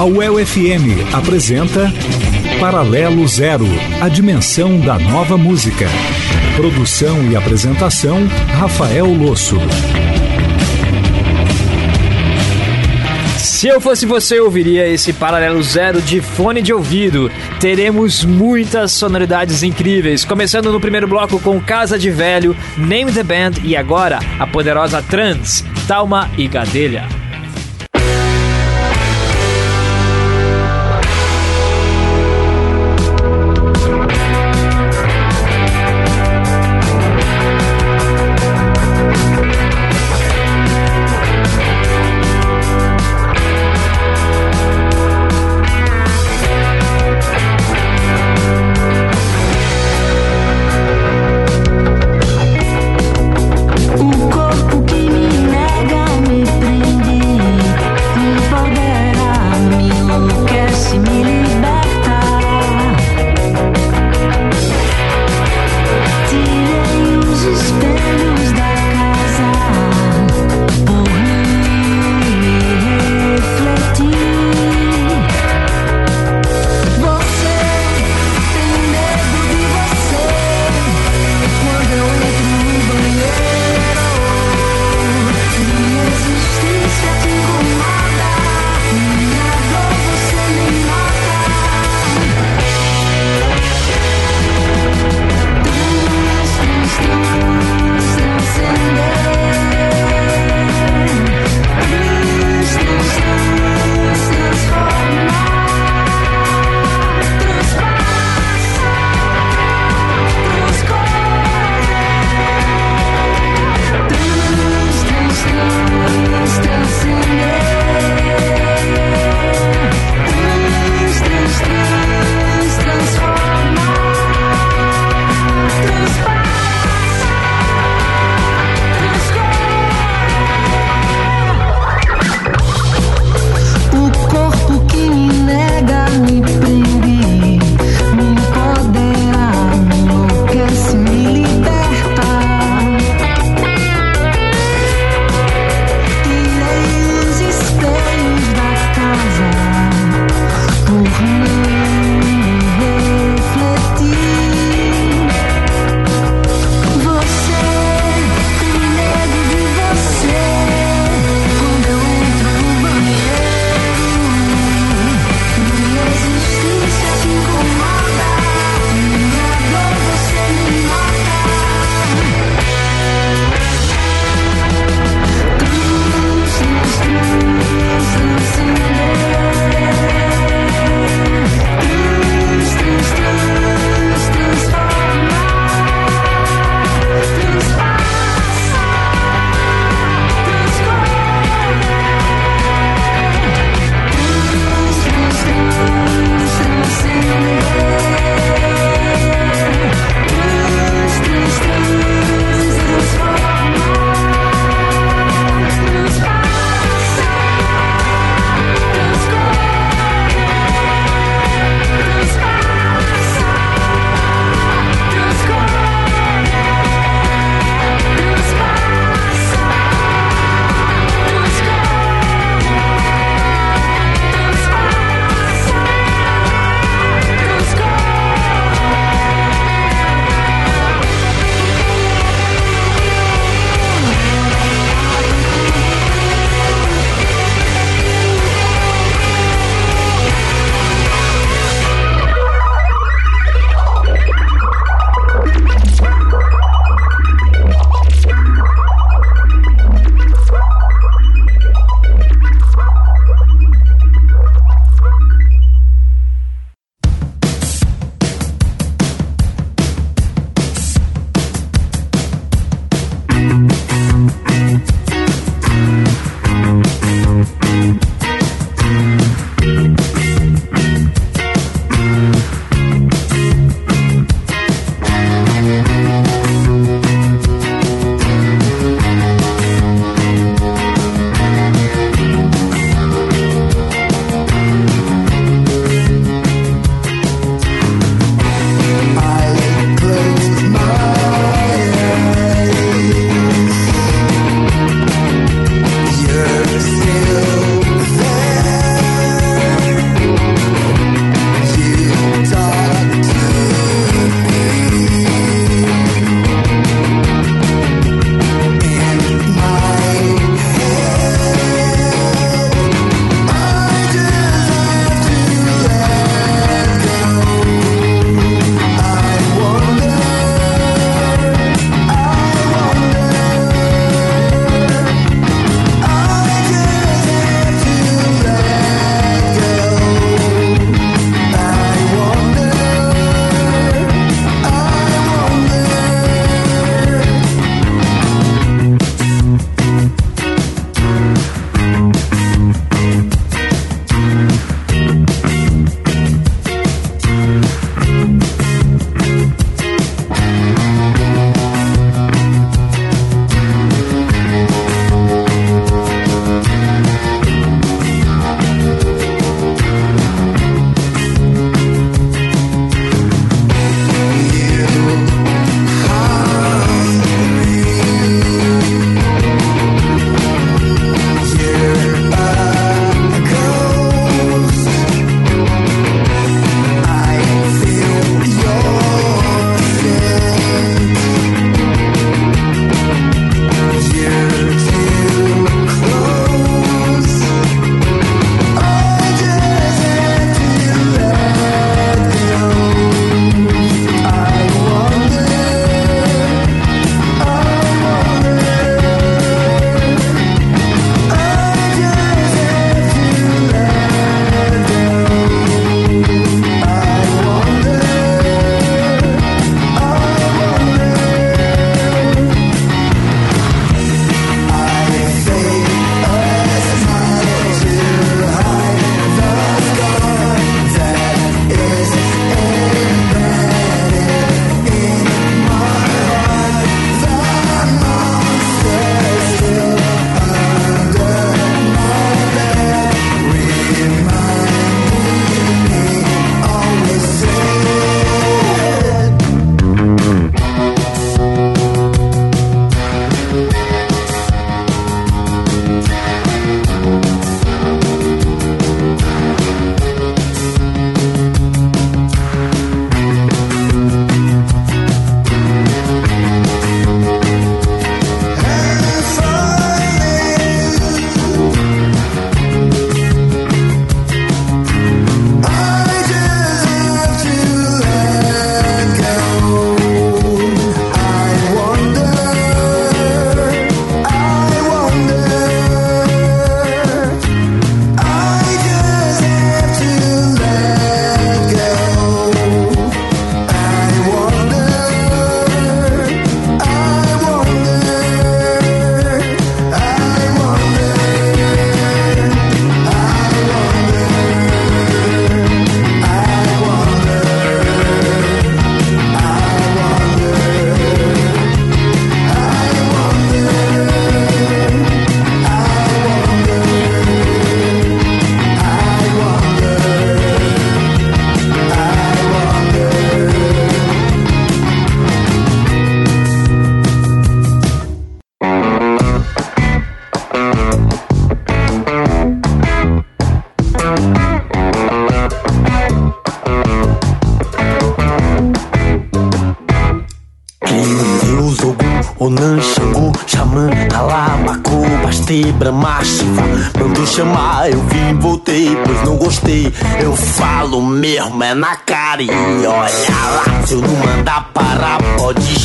A UEL FM apresenta Paralelo Zero, a dimensão da nova música. Produção e apresentação, Rafael Losso. Se eu fosse você, eu ouviria esse paralelo zero de fone de ouvido. Teremos muitas sonoridades incríveis, começando no primeiro bloco com Casa de Velho, Name the Band e agora a poderosa Trans, Talma e Gadelha.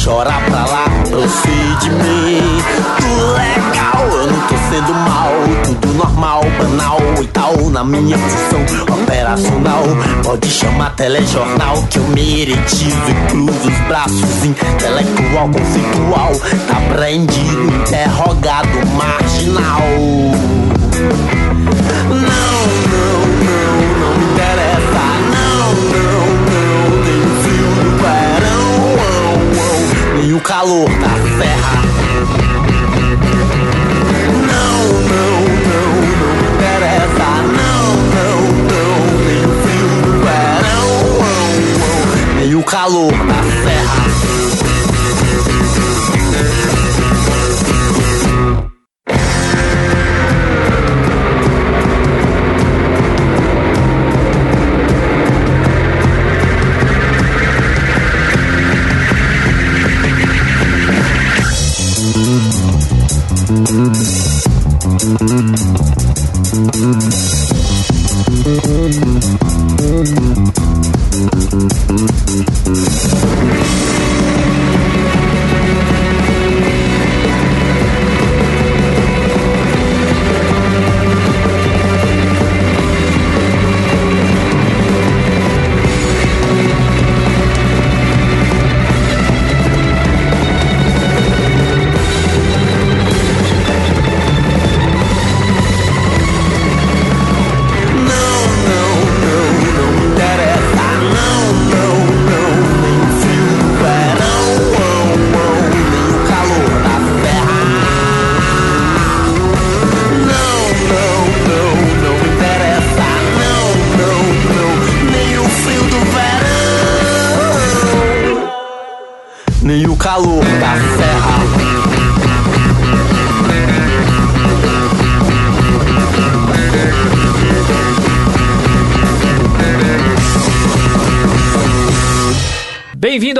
Pode chorar pra lá Procede mim, tudo legal, eu não tô sendo mal. Tudo normal, banal e tal Na minha função operacional. Pode chamar telejornal que eu meretizo E cruzo os braços intelectual, conceitual. Tá prendido, interrogado, marginal. Não, calor da serra. Não, não, não, não me interessa. Não, não, não, nem o frio do verão, nem o calor da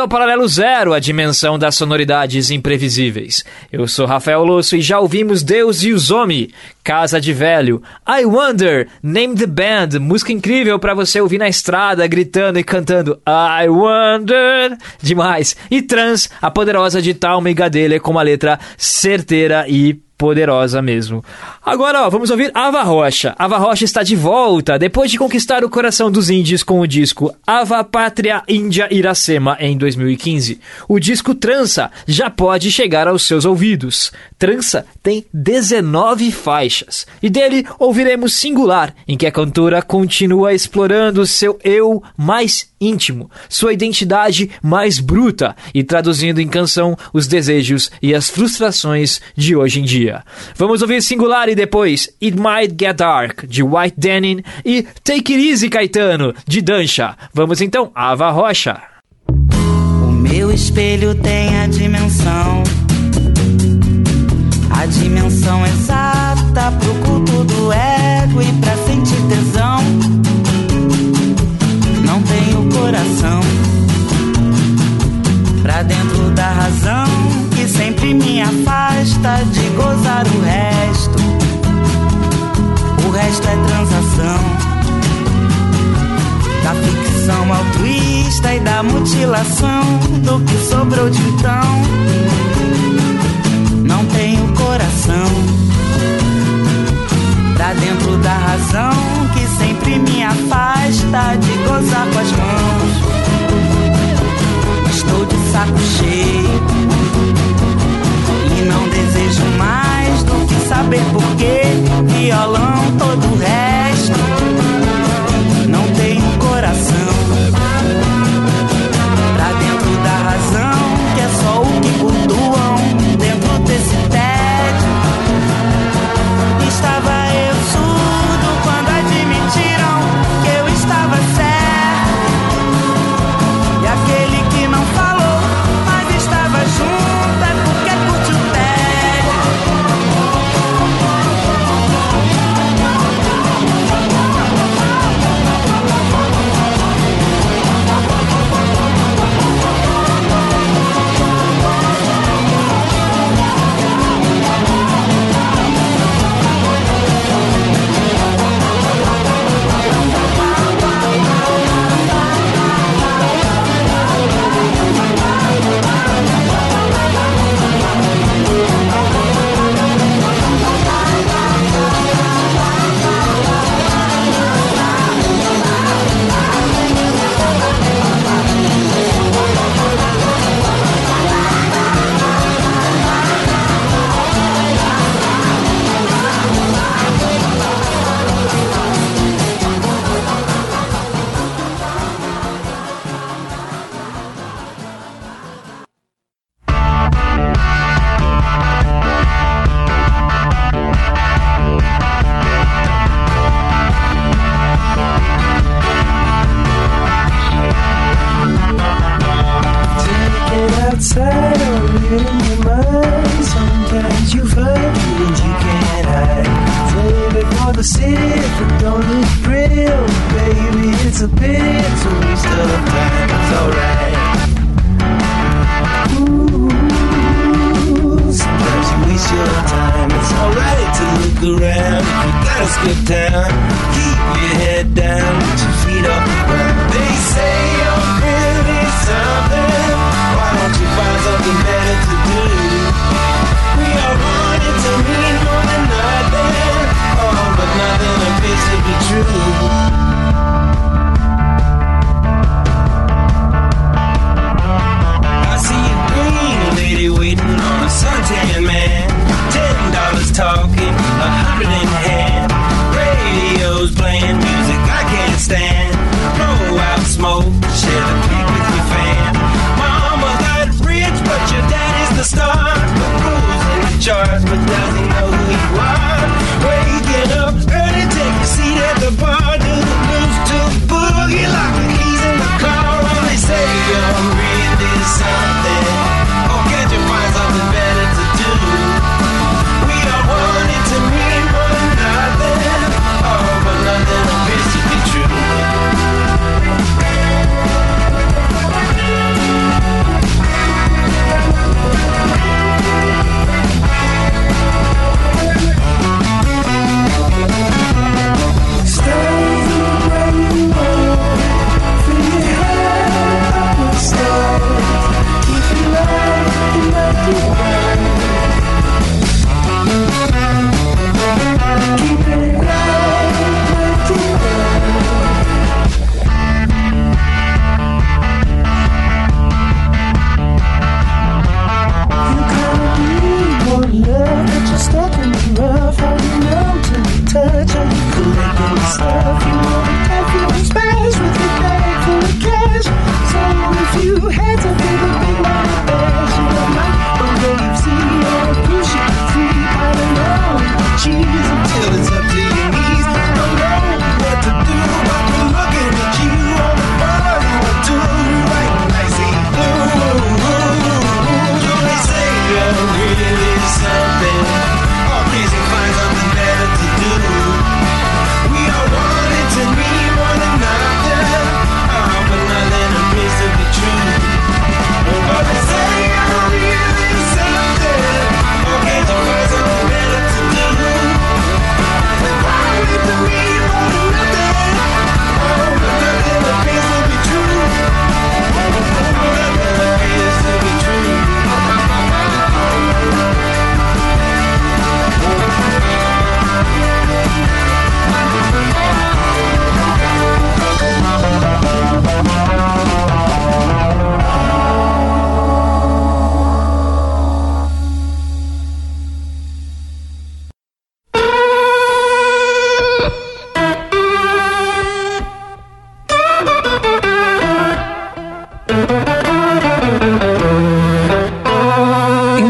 ao Paralelo Zero, a dimensão das sonoridades imprevisíveis. Eu sou Rafael Losso e já ouvimos Deus e os Homem, Casa de Velho, I Wonder, Name the Band, música incrível para você ouvir na estrada, gritando e cantando I Wonder, demais. E Trans, a poderosa de Talma e Gadelha com uma letra certeira e poderosa mesmo. Agora, ó, vamos ouvir Ava Rocha. Ava Rocha está de volta depois de conquistar o coração dos índios com o disco Ava Pátria Índia Iracema em 2015. O disco Trança já pode chegar aos seus ouvidos. Trança tem 19 faixas e dele ouviremos Singular, em que a cantora continua explorando seu eu mais íntimo, sua identidade mais bruta e traduzindo em canção os desejos e as frustrações de hoje em dia. Vamos ouvir Singular e depois It Might Get Dark, de White Denim e Take It Easy Caetano, de Dancha. Vamos então, Ava Rocha. O meu espelho tem a dimensão, a dimensão exata pro culto do ego e pra razão que sempre me afasta de gozar o resto. O resto é transação da ficção altruísta e da mutilação do que sobrou de então. Não tenho coração pra dentro da razão que sempre me afasta de gozar com as mãos. Estou de saco cheio e não desejo mais do que saber porquê. Violão, todo o resto.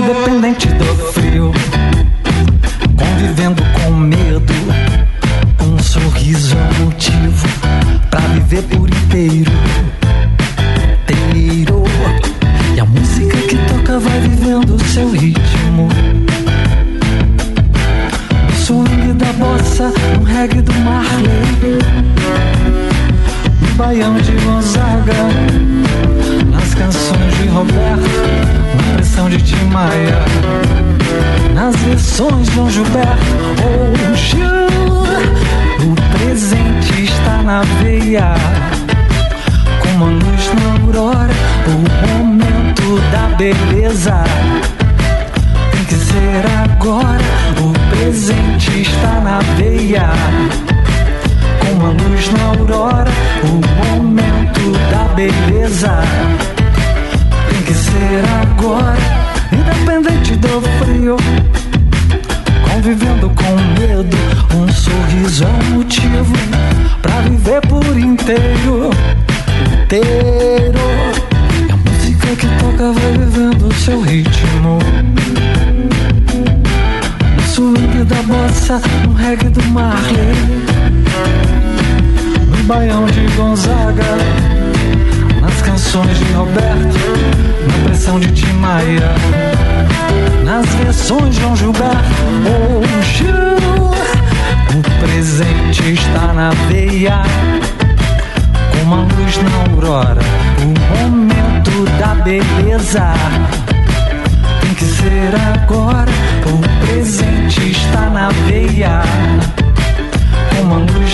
Independente do frio,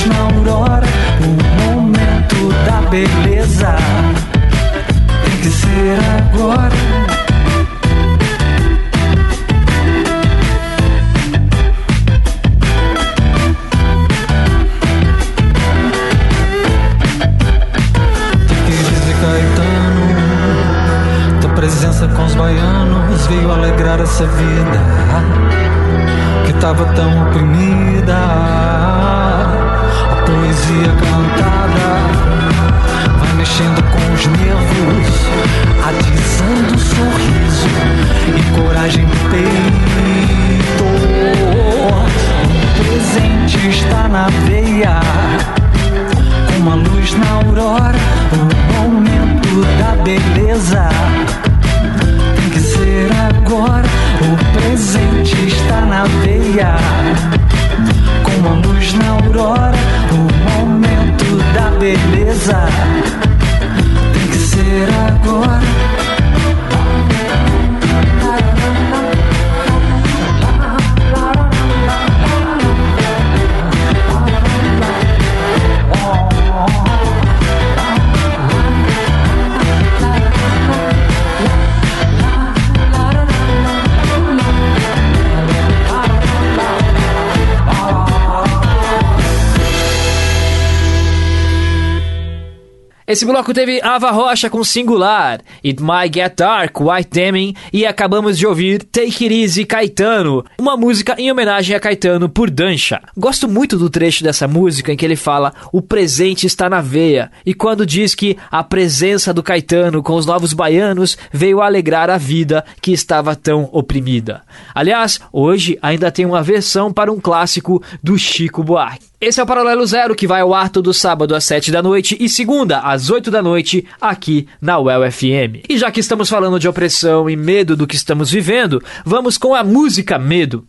na aurora, o momento da beleza. Tem que ser agora. Presença com os baianos veio alegrar essa vida que tava tão oprimida. Esse bloco teve Ava Rocha com Singular, It Might Get Dark, White Demon e acabamos de ouvir Take It Easy Caetano, uma música em homenagem a Caetano por Dancha. Gosto muito do trecho dessa música em que ele fala o presente está na veia e quando diz que a presença do Caetano com os novos baianos veio alegrar a vida que estava tão oprimida. Aliás, hoje ainda tem uma versão para um clássico do Chico Buarque. Esse é o Paralelo Zero que vai ao ar todo sábado às 7 da noite e segunda às 8 da noite aqui na UEL FM. E já que estamos falando de opressão e medo do que estamos vivendo, vamos com a música Medo.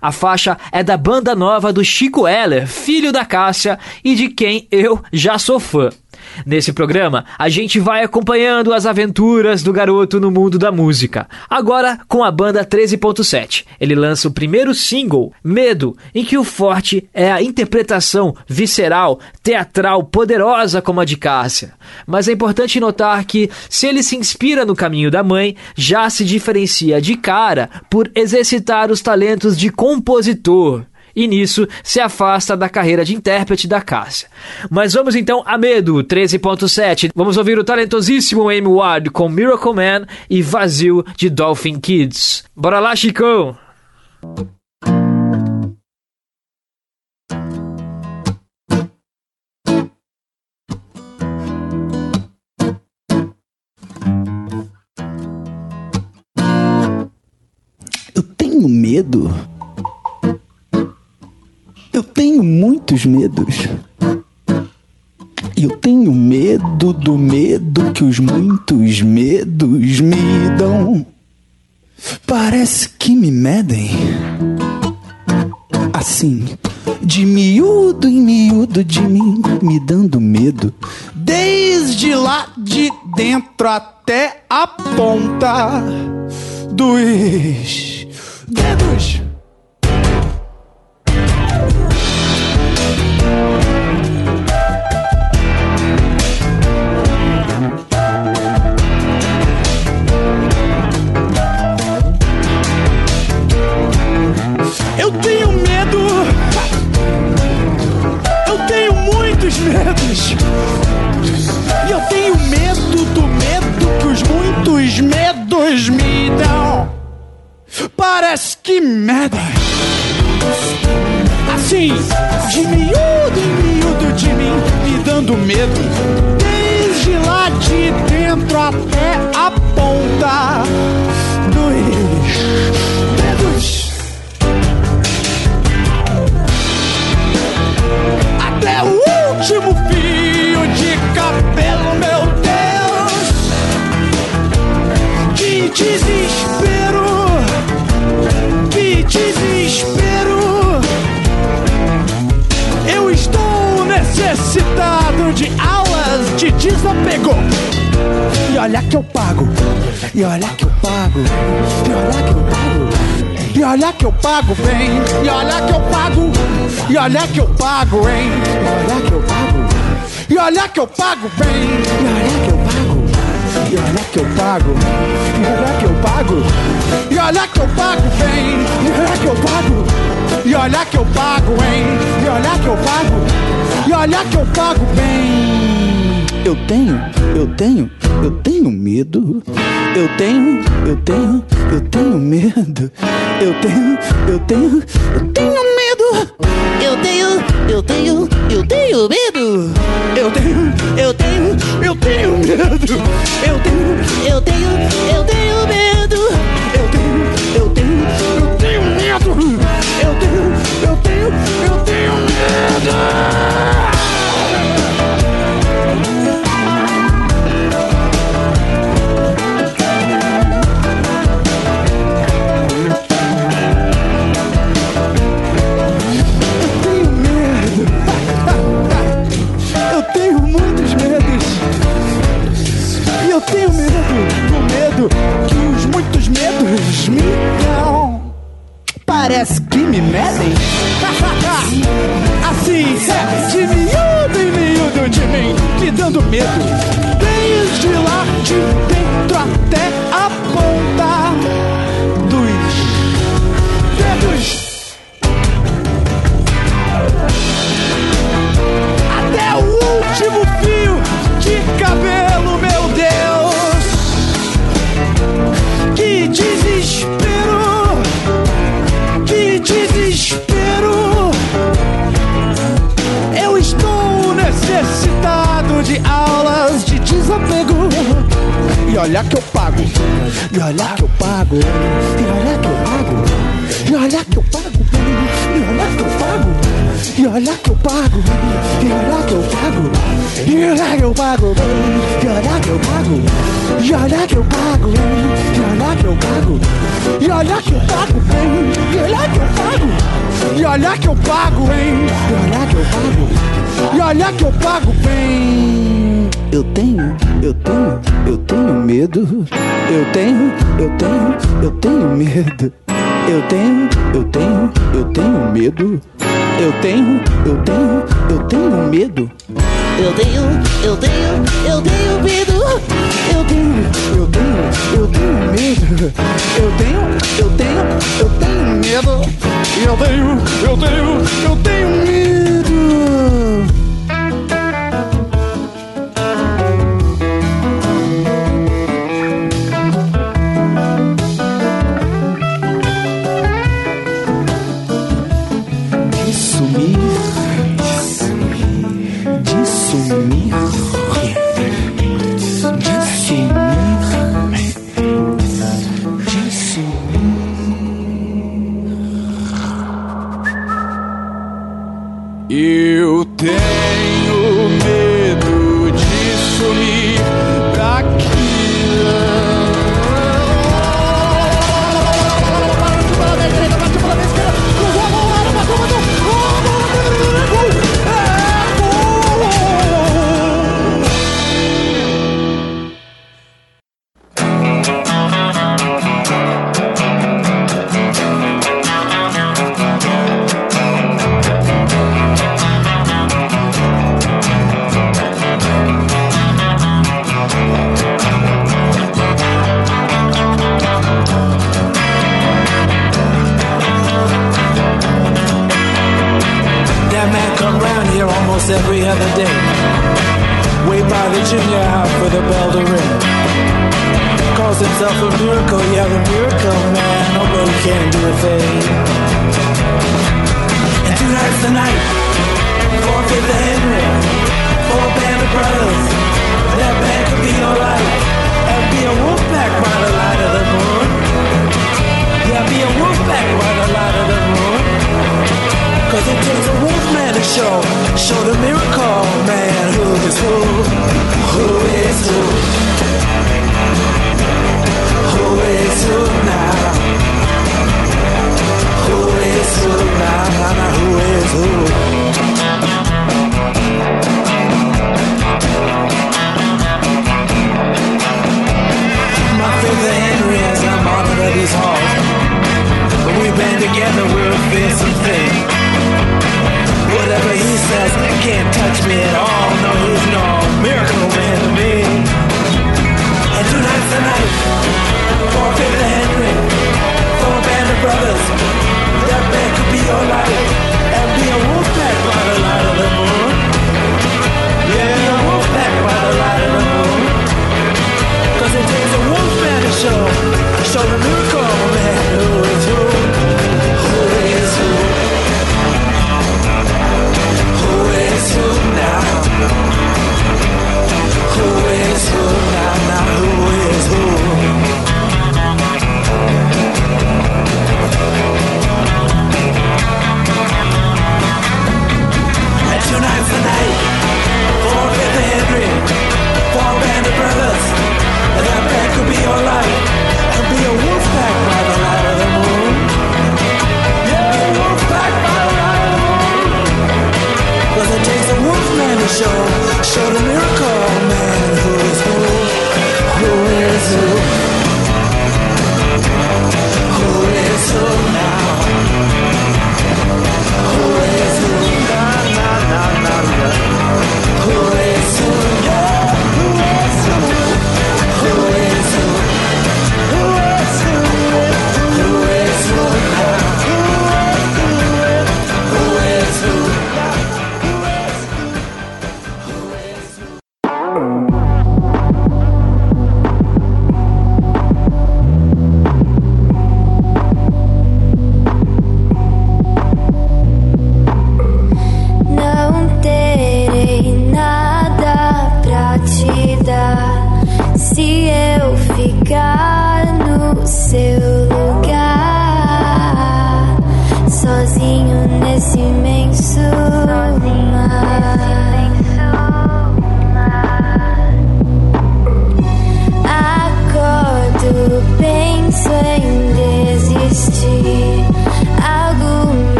A faixa é da banda nova do Chico Heller, filho da Cássia e de quem eu já sou fã. Nesse programa, a gente vai acompanhando as aventuras do garoto no mundo da música. Agora com a banda 13.7. Ele lança o primeiro single, Medo, em que o forte é a interpretação visceral, teatral, poderosa como a de Cássia. Mas é importante notar que, se ele se inspira no caminho da mãe, já se diferencia de cara por exercitar os talentos de compositor e nisso se afasta da carreira de intérprete da Cássia. Mas vamos então a Medo 13.7. Vamos ouvir o talentosíssimo Amy Ward com Miracle Man e Vazio de Dolphin Kids. Bora lá, Chicão! Eu tenho medo. Eu tenho muitos medos. Eu tenho medo do medo que os muitos medos me dão. Parece que me medem. Assim, de miúdo em miúdo de mim, me dando medo. Desde lá de dentro até a ponta dos dedos. Eu pago bem, e olha que eu pago, e olha que eu pago, hein? E olha que eu pago, e olha que eu pago bem, e olha que eu pago, e olha que eu pago, e olha que eu pago, e olha que eu pago bem, e olha que eu pago, e olha que eu pago, hein? E olha que eu pago, e olha que eu pago bem. Eu tenho, eu tenho, eu tenho medo. Eu tenho, eu tenho, eu tenho medo. Eu tenho, eu tenho, eu tenho medo. Eu tenho, eu tenho, eu tenho medo. Eu tenho, eu tenho, eu tenho medo. Eu tenho, medo. Eu tenho, eu tenho, eu tenho medo. Eu tenho, eu tenho, eu tenho medo. Eu tenho, eu tenho, eu tenho medo. Eu tenho, eu tenho, eu tenho medo. Eu tenho, eu tenho, eu tenho medo. Eu tenho, eu tenho, eu tenho medo. Eu tenho, eu tenho, eu tenho medo.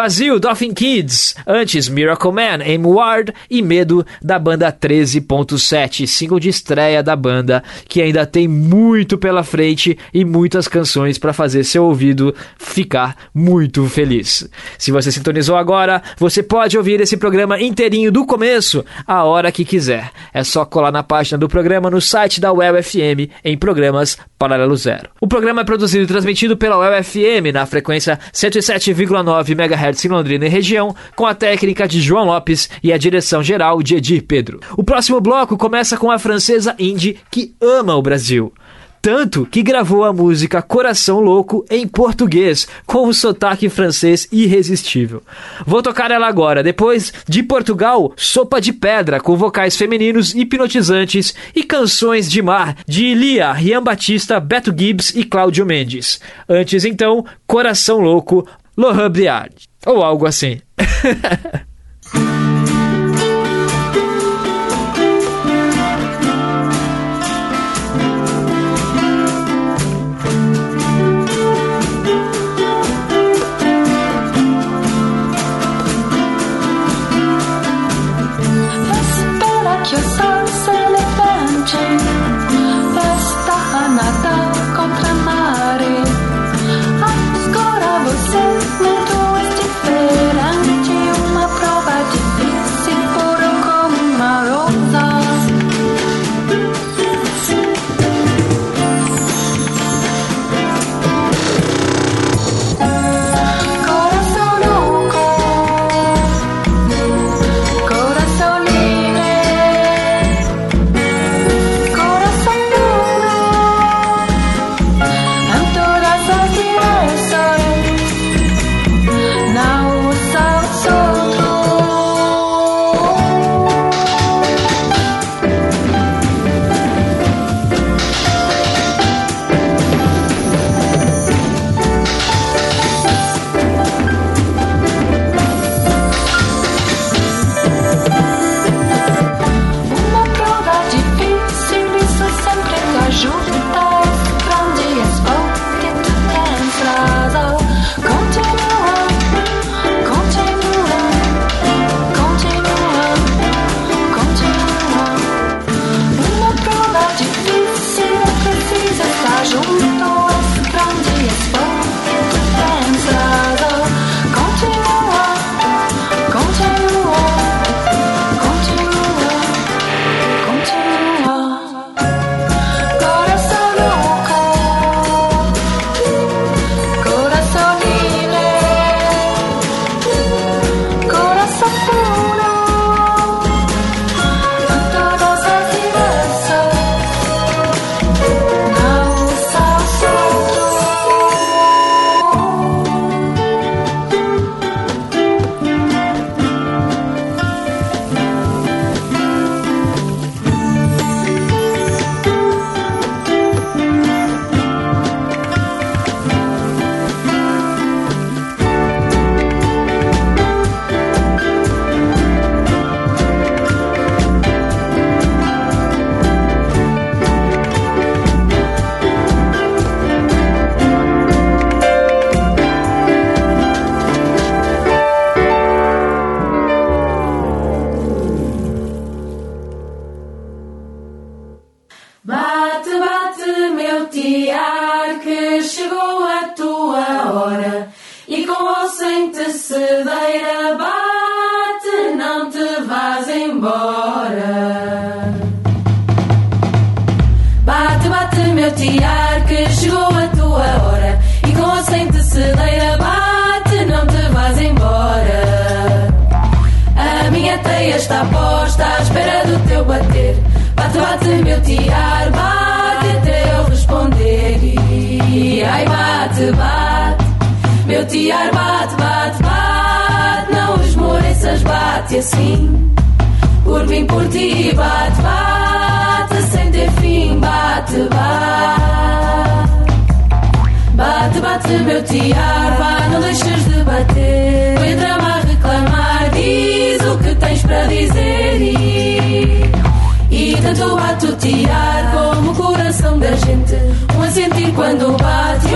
Vazio, Dolphin Kids. Antes, Miracle Man, Aim Ward e Medo, da banda 13.7, single de estreia da banda, que ainda tem muito pela frente e muitas canções para fazer seu ouvido ficar muito feliz. Se você sintonizou agora, você pode ouvir esse programa inteirinho do começo, a hora que quiser. É só colar na página do programa no site da UEL FM em programas Paralelo Zero. O programa é produzido e transmitido pela UEL FM na frequência 107,9 MHz em Londrina e região, com a técnica de João Lopes e a direção geral de Edir Pedro. O próximo bloco começa com a francesa Indy, que ama o Brasil. Tanto que gravou a música Coração Louco em português, com um sotaque francês irresistível. Vou tocar ela agora, depois de Portugal, Sopa de Pedra, com vocais femininos hipnotizantes e canções de mar de Lia, Rian Batista, Beto Gibbs e Cláudio Mendes. Antes então, Coração Louco, Laurent Briard. Ou algo assim. da gente. Um a sentir quando bate,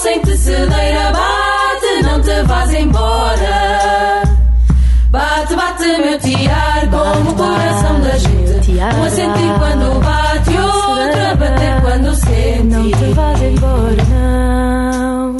Sem tecedeira, bate, não te vás embora. Bate, bate, meu tiar, como o coração da gente. Um a sentir quando bate, outro a bater quando sente. Não te vás embora, não.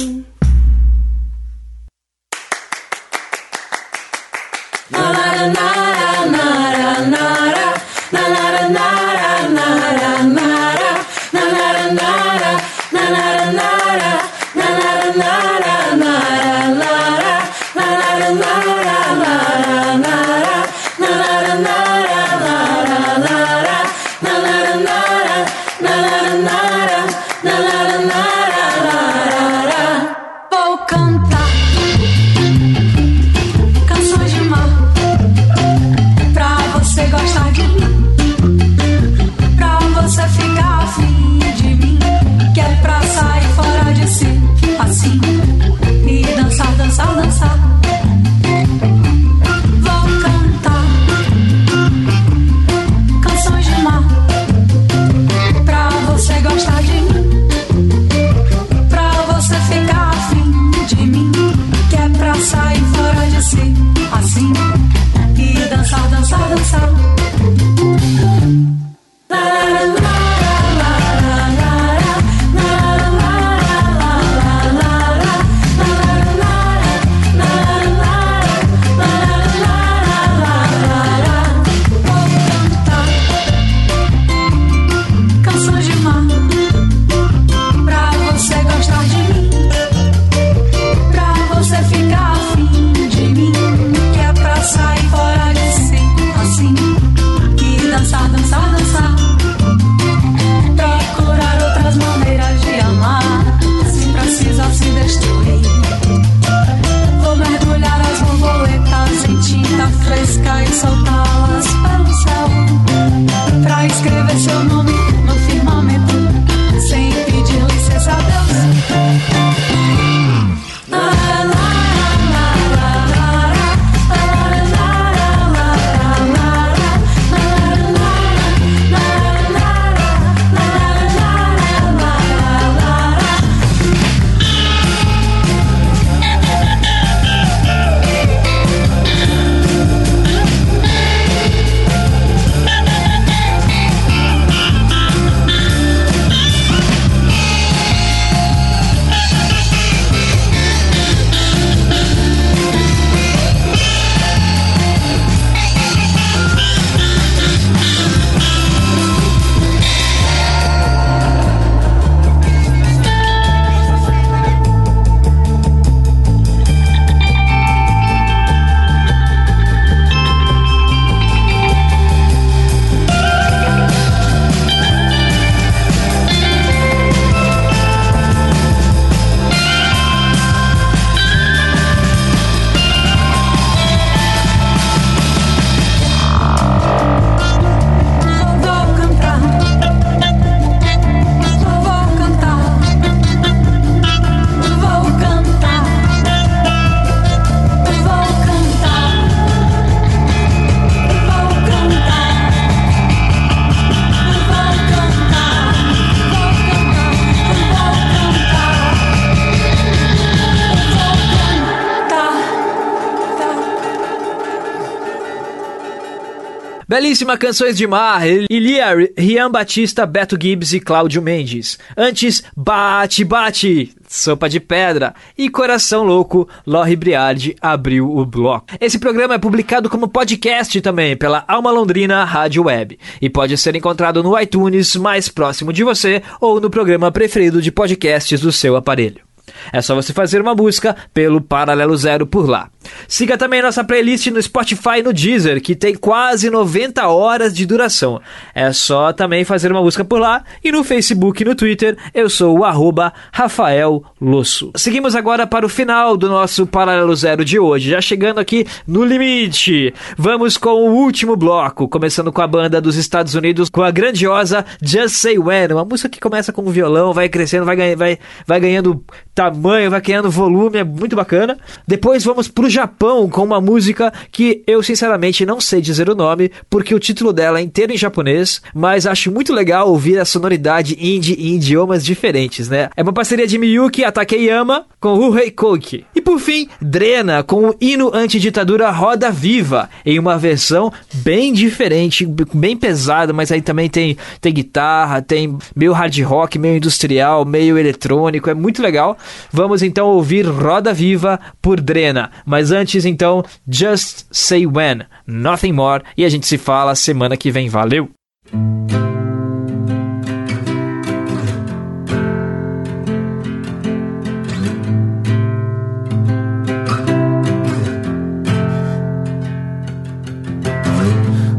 Belíssima Canções de Mar, Ilia, Rian Batista, Beto Gibbs e Cláudio Mendes. Antes, Bate Bate, Sopa de Pedra e Coração Louco, Lorre Briardi abriu o bloco. Esse programa é publicado como podcast também pela Alma Londrina Rádio Web e pode ser encontrado no iTunes mais próximo de você ou no programa preferido de podcasts do seu aparelho. É só você fazer uma busca pelo Paralelo Zero por lá. Siga também nossa playlist no Spotify e no Deezer, que tem quase 90 horas de duração. É só também fazer uma busca por lá e no Facebook e no Twitter eu sou o arroba Rafael Losso. Seguimos agora para o final do nosso Paralelo Zero de hoje, já chegando aqui no limite. Vamos com o último bloco, começando com a banda dos Estados Unidos, com a grandiosa Just Say When, uma música que começa com um violão, vai crescendo, vai, vai, vai ganhando tamanho, vai ganhando volume, é muito bacana. Depois vamos pro Japão com uma música que eu sinceramente não sei dizer o nome, porque o título dela é inteiro em japonês, mas acho muito legal ouvir a sonoridade indie em idiomas diferentes, né? É uma parceria de Miyuki Takeyama com Ruhei Koki. E por fim, Drena com o hino antiditadura Roda Viva, em uma versão bem diferente, bem pesada, mas aí também tem, tem guitarra, tem meio hard rock, meio industrial, meio eletrônico, é muito legal. Vamos então ouvir Roda Viva por Drena. Mas antes, então, Just Say When, Nothing More. E a gente se fala semana que vem. Valeu!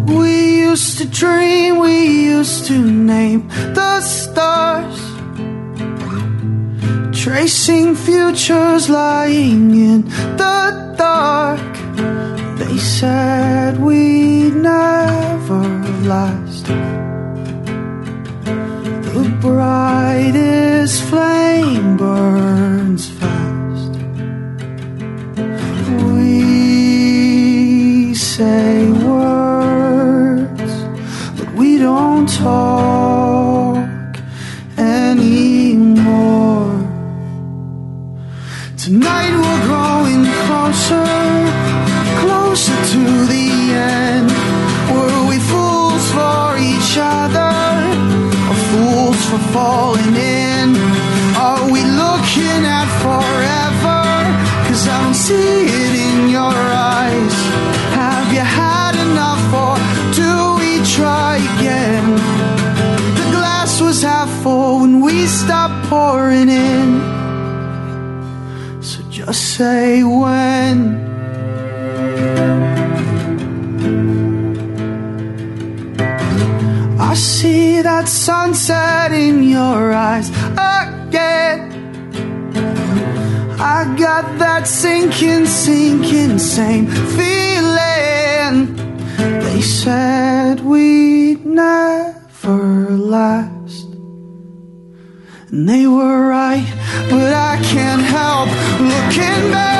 We used to dream, we used to name the stars. Tracing futures lying in the dark. They said we'd never last. The brightest So. Say when. I see that sunset in your eyes again. I got that sinking, sinking, same feeling. They said we'd never last. And they were right, but I can't help looking back.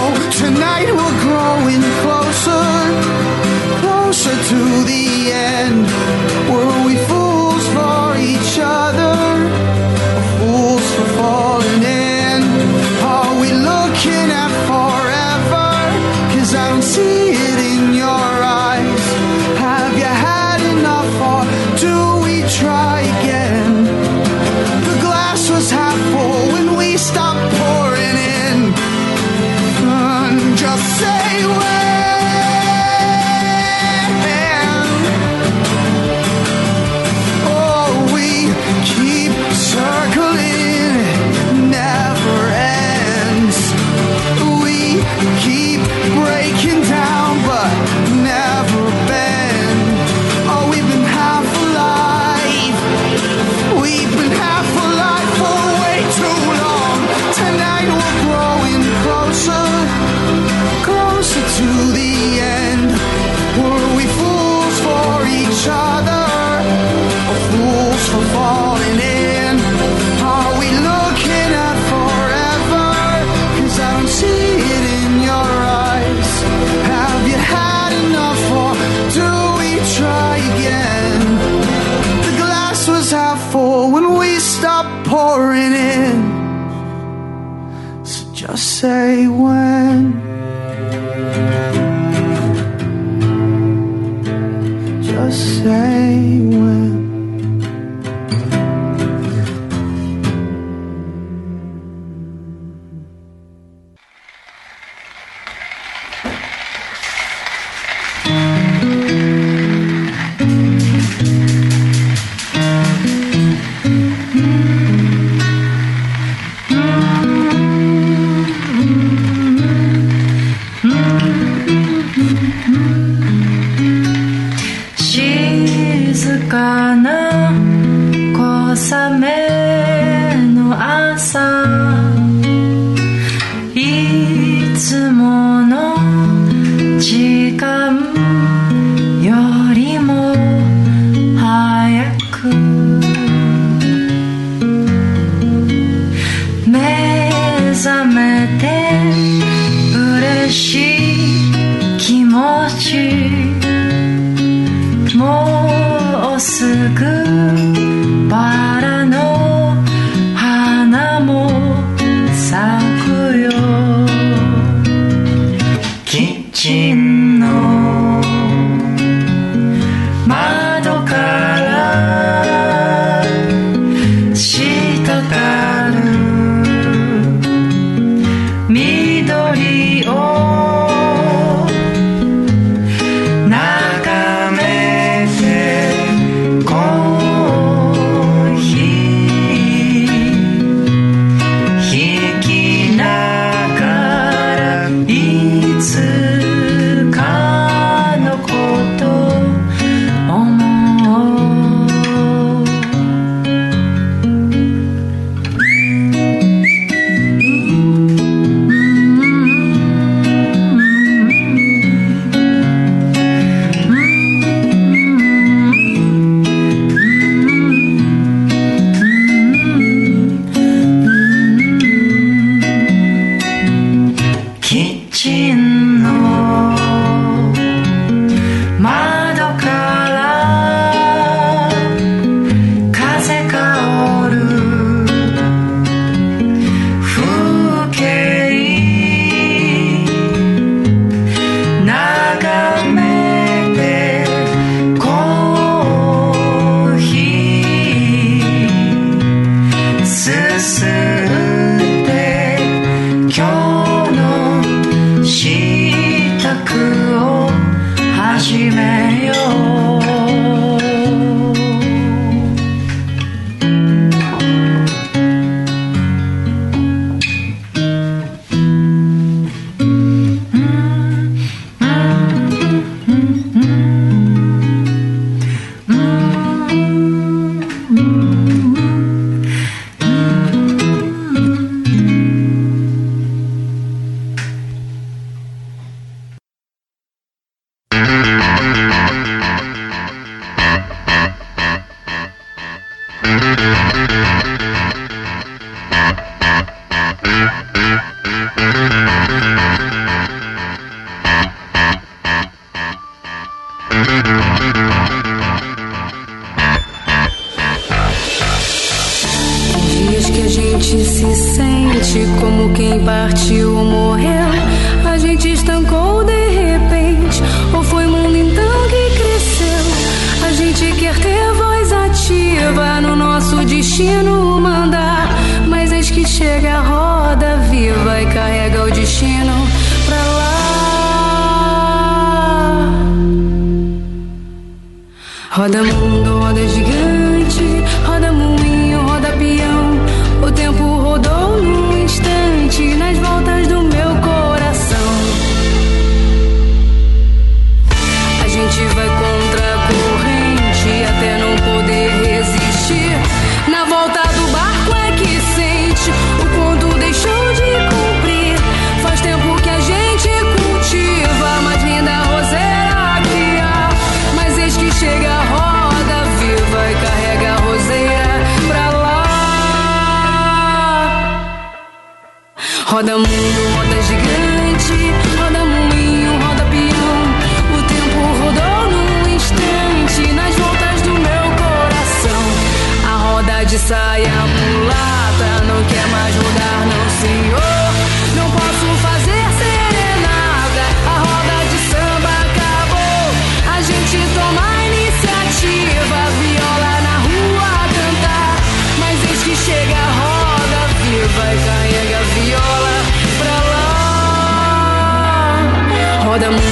Oh, tonight we're growing closer, closer to the end. Were good. Roda mundo, roda gigante, roda moinho, roda peão. O tempo rodou num instante nas voltas do meu coração. A roda de saia mulata. годом.